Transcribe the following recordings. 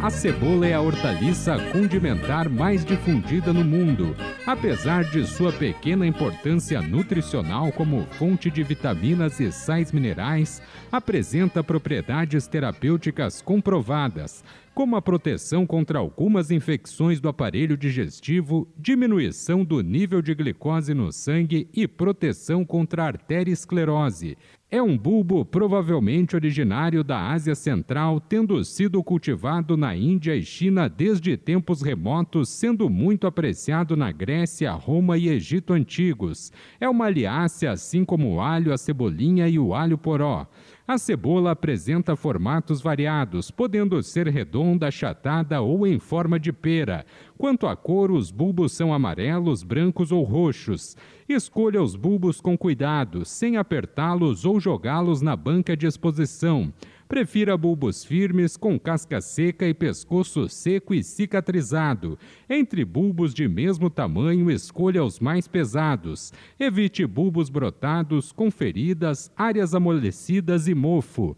A cebola é a hortaliça condimentar mais difundida no mundo. Apesar de sua pequena importância nutricional como fonte de vitaminas e sais minerais, apresenta propriedades terapêuticas comprovadas, como a proteção contra algumas infecções do aparelho digestivo, diminuição do nível de glicose no sangue e proteção contra a arteriosclerose. É um bulbo provavelmente originário da Ásia Central, tendo sido cultivado na Índia e China desde tempos remotos, sendo muito apreciado na Grécia, Roma e Egito antigos. É uma aliácea, assim como o alho, a cebolinha e o alho poró. A cebola apresenta formatos variados, podendo ser redonda, achatada ou em forma de pera. Quanto à cor, os bulbos são amarelos, brancos ou roxos. Escolha os bulbos com cuidado, sem apertá-los ou jogá-los na banca de exposição. Prefira bulbos firmes, com casca seca e pescoço seco e cicatrizado. Entre bulbos de mesmo tamanho, escolha os mais pesados. Evite bulbos brotados, com feridas, áreas amolecidas e mofo.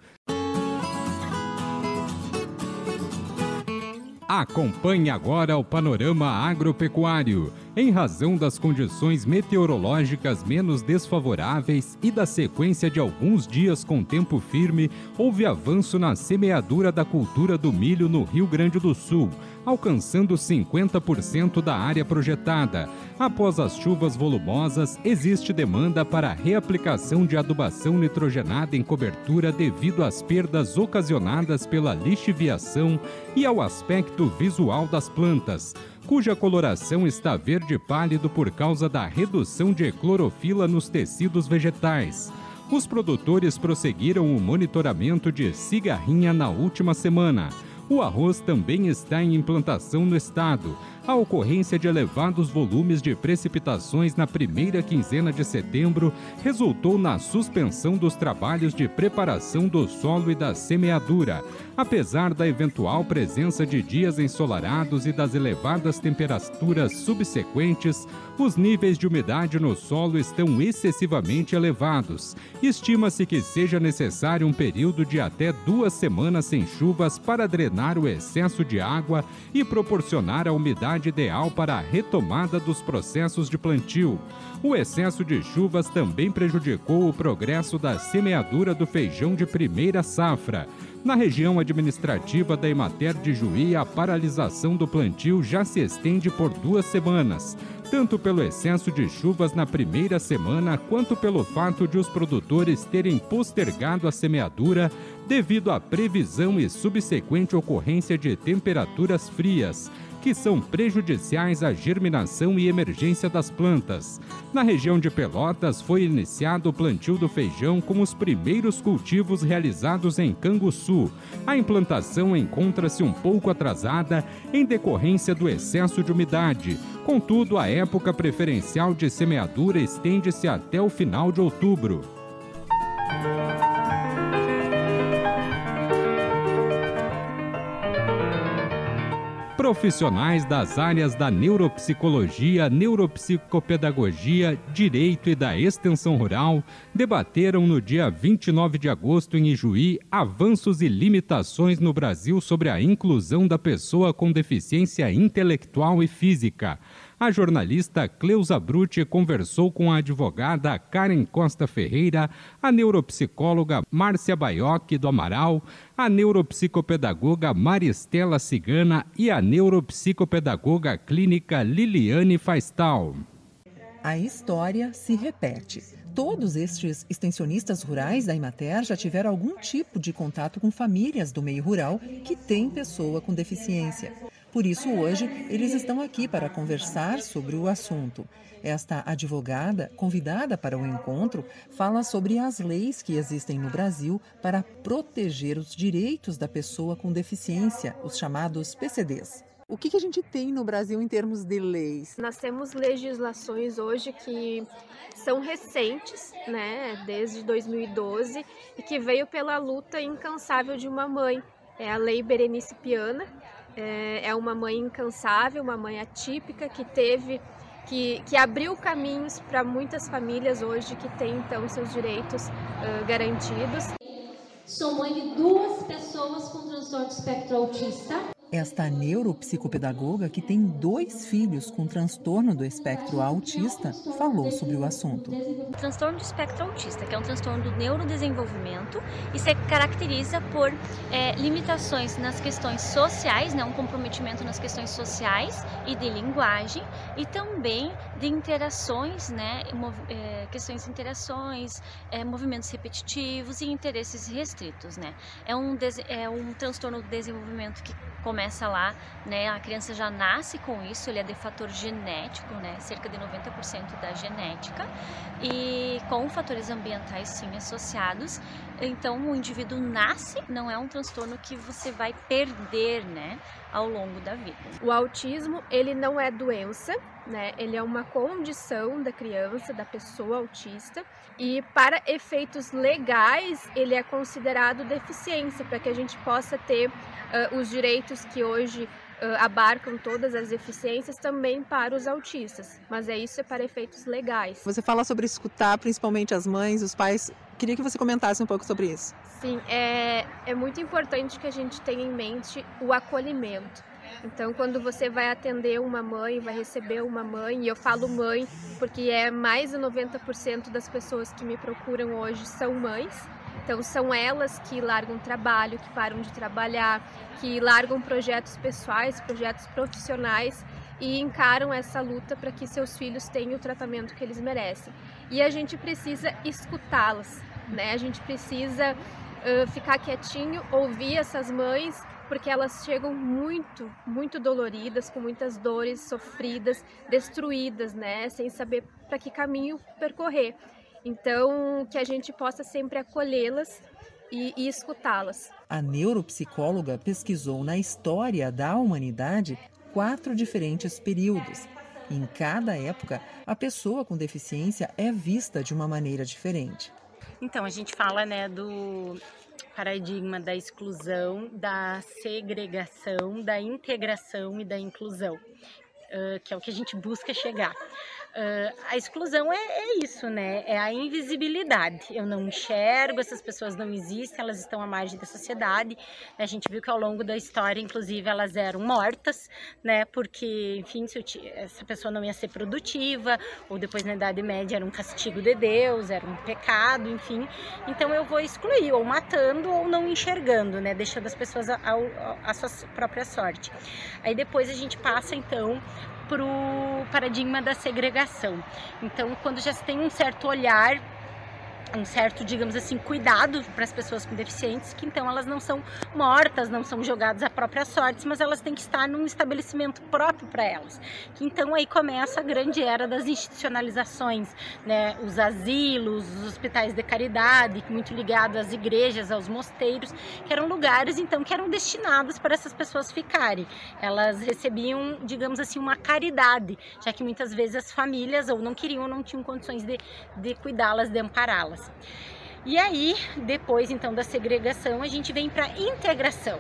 Acompanhe agora o panorama agropecuário. Em razão das condições meteorológicas menos desfavoráveis e da sequência de alguns dias com tempo firme, houve avanço na semeadura da cultura do milho no Rio Grande do Sul, alcançando 50% da área projetada. Após as chuvas volumosas, existe demanda para a reaplicação de adubação nitrogenada em cobertura devido às perdas ocasionadas pela lixiviação e ao aspecto visual das plantas cuja coloração está verde pálido por causa da redução de clorofila nos tecidos vegetais. Os produtores prosseguiram o monitoramento de cigarrinha na última semana. O arroz também está em implantação no estado, a ocorrência de elevados volumes de precipitações na primeira quinzena de setembro resultou na suspensão dos trabalhos de preparação do solo e da semeadura. Apesar da eventual presença de dias ensolarados e das elevadas temperaturas subsequentes, os níveis de umidade no solo estão excessivamente elevados. Estima-se que seja necessário um período de até duas semanas sem chuvas para drenar o excesso de água e proporcionar a umidade ideal para a retomada dos processos de plantio. O excesso de chuvas também prejudicou o progresso da semeadura do feijão de primeira safra. Na região administrativa da Emater de Juí, a paralisação do plantio já se estende por duas semanas, tanto pelo excesso de chuvas na primeira semana, quanto pelo fato de os produtores terem postergado a semeadura devido à previsão e subsequente ocorrência de temperaturas frias que são prejudiciais à germinação e emergência das plantas. Na região de Pelotas foi iniciado o plantio do feijão com os primeiros cultivos realizados em Canguçu. A implantação encontra-se um pouco atrasada em decorrência do excesso de umidade. Contudo, a época preferencial de semeadura estende-se até o final de outubro. Profissionais das áreas da neuropsicologia, neuropsicopedagogia, direito e da extensão rural debateram no dia 29 de agosto em Ijuí avanços e limitações no Brasil sobre a inclusão da pessoa com deficiência intelectual e física a jornalista Cleusa Brutti conversou com a advogada Karen Costa Ferreira, a neuropsicóloga Márcia Baioc do Amaral, a neuropsicopedagoga Maristela Cigana e a neuropsicopedagoga clínica Liliane Faistal. A história se repete. Todos estes extensionistas rurais da Imater já tiveram algum tipo de contato com famílias do meio rural que têm pessoa com deficiência. Por isso, hoje, eles estão aqui para conversar sobre o assunto. Esta advogada, convidada para o encontro, fala sobre as leis que existem no Brasil para proteger os direitos da pessoa com deficiência, os chamados PCDs. O que, que a gente tem no Brasil em termos de leis? Nós temos legislações hoje que são recentes, né, desde 2012, e que veio pela luta incansável de uma mãe. É a Lei Berenice Piana, é, é uma mãe incansável, uma mãe atípica que teve que, que, abriu caminhos para muitas famílias hoje que têm então seus direitos uh, garantidos. Sou mãe de duas pessoas com transtorno espectro autista. Esta neuropsicopedagoga, que tem dois filhos com transtorno do espectro autista, falou sobre o assunto. O transtorno do espectro autista, que é um transtorno do neurodesenvolvimento e se caracteriza por é, limitações nas questões sociais, né, um comprometimento nas questões sociais e de linguagem, e também de interações, né, é, questões de interações, é, movimentos repetitivos e interesses restritos. Né. É, um, é um transtorno do desenvolvimento que começa lá, né? A criança já nasce com isso, ele é de fator genético, né? Cerca de 90% da genética e com fatores ambientais sim associados. Então o indivíduo nasce, não é um transtorno que você vai perder, né? Ao longo da vida. O autismo, ele não é doença, né? Ele é uma condição da criança, da pessoa autista, e para efeitos legais, ele é considerado deficiência, para que a gente possa ter uh, os direitos que hoje uh, abarcam todas as deficiências também para os autistas, mas é isso é para efeitos legais. Você fala sobre escutar principalmente as mães, os pais. Queria que você comentasse um pouco sobre isso. Sim, é, é muito importante que a gente tenha em mente o acolhimento. Então, quando você vai atender uma mãe, vai receber uma mãe, e eu falo mãe porque é mais de 90% das pessoas que me procuram hoje são mães. Então, são elas que largam trabalho, que param de trabalhar, que largam projetos pessoais, projetos profissionais e encaram essa luta para que seus filhos tenham o tratamento que eles merecem. E a gente precisa escutá-las, né? A gente precisa uh, ficar quietinho, ouvir essas mães porque elas chegam muito, muito doloridas, com muitas dores sofridas, destruídas, né, sem saber para que caminho percorrer. Então, que a gente possa sempre acolhê-las e, e escutá-las. A neuropsicóloga pesquisou na história da humanidade quatro diferentes períodos. Em cada época, a pessoa com deficiência é vista de uma maneira diferente. Então, a gente fala né, do paradigma da exclusão, da segregação, da integração e da inclusão, que é o que a gente busca chegar. Uh, a exclusão é, é, isso, né? É a invisibilidade. Eu não enxergo, essas pessoas não existem, elas estão à margem da sociedade. A gente viu que ao longo da história, inclusive, elas eram mortas, né? Porque, enfim, essa pessoa não ia ser produtiva, ou depois na Idade Média era um castigo de Deus, era um pecado, enfim. Então eu vou excluir, ou matando, ou não enxergando, né? Deixando as pessoas à sua própria sorte. Aí depois a gente passa, então, para o paradigma da segregação. Então, quando já se tem um certo olhar um certo, digamos assim, cuidado para as pessoas com deficientes, que então elas não são mortas, não são jogadas à própria sorte, mas elas têm que estar num estabelecimento próprio para elas. Que então aí começa a grande era das institucionalizações, né? Os asilos, os hospitais de caridade, muito ligados às igrejas, aos mosteiros, que eram lugares então que eram destinados para essas pessoas ficarem. Elas recebiam, digamos assim, uma caridade, já que muitas vezes as famílias ou não queriam ou não tinham condições de, de cuidá-las, de ampará-las. us. E aí, depois então da segregação, a gente vem para integração,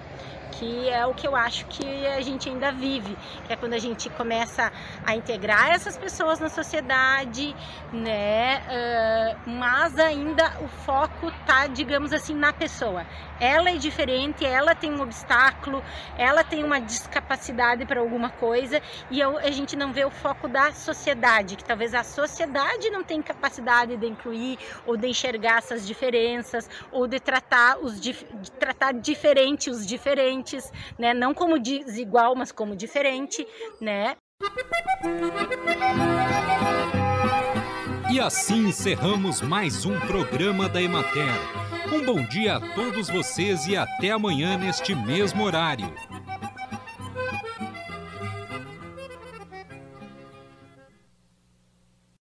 que é o que eu acho que a gente ainda vive, que é quando a gente começa a integrar essas pessoas na sociedade, né? Uh, mas ainda o foco tá, digamos assim, na pessoa ela é diferente, ela tem um obstáculo, ela tem uma discapacidade para alguma coisa e a gente não vê o foco da sociedade, que talvez a sociedade não tenha capacidade de incluir ou de enxergar essas diferenças ou de tratar os de tratar diferente os diferentes, né? Não como desigual, mas como diferente, né? E assim encerramos mais um programa da Emater. Um bom dia a todos vocês e até amanhã neste mesmo horário.